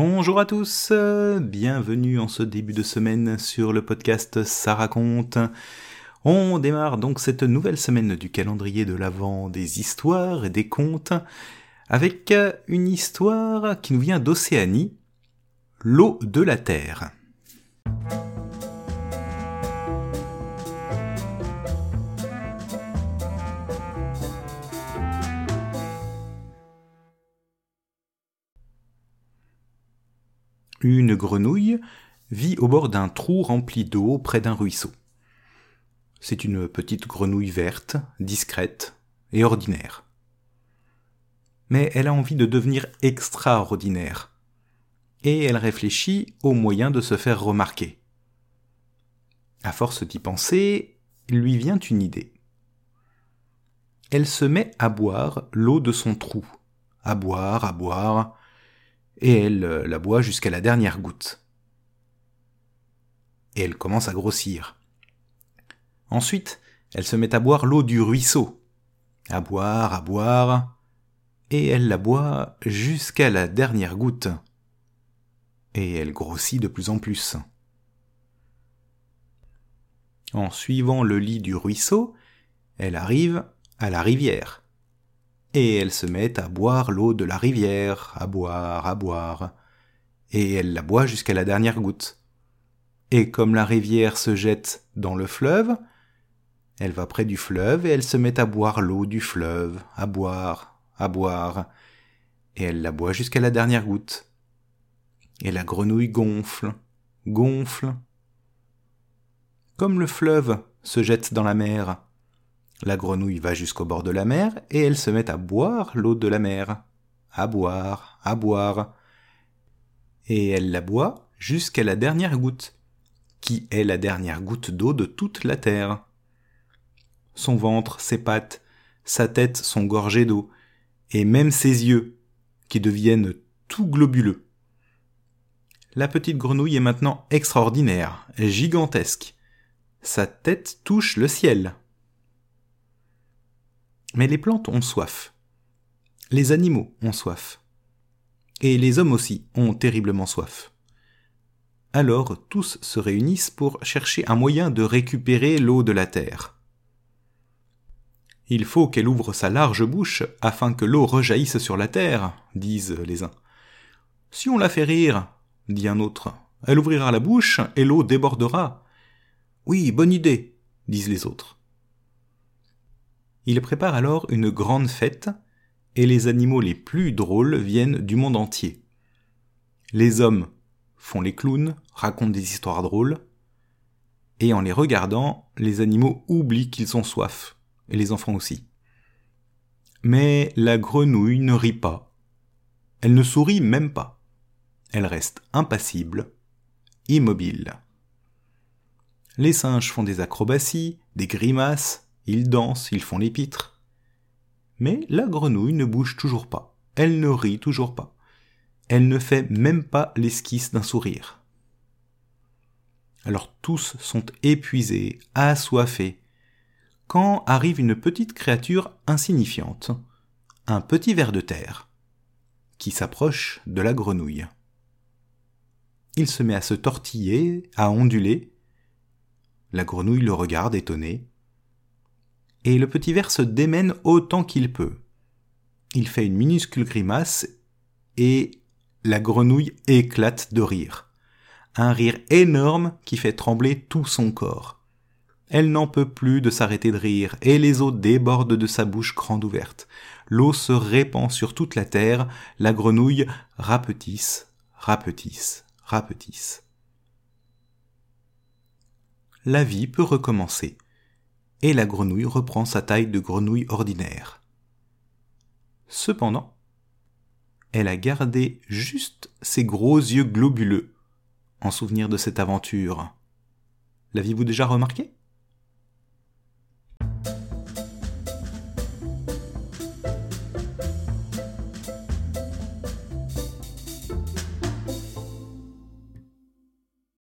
Bonjour à tous, euh, bienvenue en ce début de semaine sur le podcast Ça raconte. On démarre donc cette nouvelle semaine du calendrier de l'Avent des histoires et des contes avec une histoire qui nous vient d'Océanie, l'eau de la Terre. Une grenouille vit au bord d'un trou rempli d'eau près d'un ruisseau. C'est une petite grenouille verte, discrète et ordinaire. Mais elle a envie de devenir extraordinaire. Et elle réfléchit aux moyens de se faire remarquer. À force d'y penser, lui vient une idée. Elle se met à boire l'eau de son trou, à boire, à boire, et elle euh, la boit jusqu'à la dernière goutte. Et elle commence à grossir. Ensuite, elle se met à boire l'eau du ruisseau, à boire, à boire, et elle la boit jusqu'à la dernière goutte. Et elle grossit de plus en plus. En suivant le lit du ruisseau, elle arrive à la rivière et elle se met à boire l'eau de la rivière, à boire, à boire, et elle la boit jusqu'à la dernière goutte. Et comme la rivière se jette dans le fleuve, elle va près du fleuve et elle se met à boire l'eau du fleuve, à boire, à boire, et elle la boit jusqu'à la dernière goutte. Et la grenouille gonfle, gonfle. Comme le fleuve se jette dans la mer, la grenouille va jusqu'au bord de la mer et elle se met à boire l'eau de la mer. À boire, à boire. Et elle la boit jusqu'à la dernière goutte, qui est la dernière goutte d'eau de toute la terre. Son ventre, ses pattes, sa tête sont gorgés d'eau, et même ses yeux, qui deviennent tout globuleux. La petite grenouille est maintenant extraordinaire, gigantesque. Sa tête touche le ciel. Mais les plantes ont soif. Les animaux ont soif. Et les hommes aussi ont terriblement soif. Alors tous se réunissent pour chercher un moyen de récupérer l'eau de la terre. Il faut qu'elle ouvre sa large bouche afin que l'eau rejaillisse sur la terre, disent les uns. Si on la fait rire, dit un autre, elle ouvrira la bouche et l'eau débordera. Oui, bonne idée, disent les autres. Il prépare alors une grande fête, et les animaux les plus drôles viennent du monde entier. Les hommes font les clowns, racontent des histoires drôles, et en les regardant, les animaux oublient qu'ils ont soif, et les enfants aussi. Mais la grenouille ne rit pas. Elle ne sourit même pas. Elle reste impassible, immobile. Les singes font des acrobaties, des grimaces, ils dansent, ils font les pitres. Mais la grenouille ne bouge toujours pas, elle ne rit toujours pas, elle ne fait même pas l'esquisse d'un sourire. Alors tous sont épuisés, assoiffés, quand arrive une petite créature insignifiante, un petit ver de terre, qui s'approche de la grenouille. Il se met à se tortiller, à onduler. La grenouille le regarde étonnée et le petit ver se démène autant qu'il peut. Il fait une minuscule grimace et la grenouille éclate de rire. Un rire énorme qui fait trembler tout son corps. Elle n'en peut plus de s'arrêter de rire, et les eaux débordent de sa bouche grande ouverte. L'eau se répand sur toute la terre, la grenouille rapetisse, rapetisse, rapetisse. La vie peut recommencer et la grenouille reprend sa taille de grenouille ordinaire. Cependant, elle a gardé juste ses gros yeux globuleux en souvenir de cette aventure. L'aviez-vous déjà remarqué?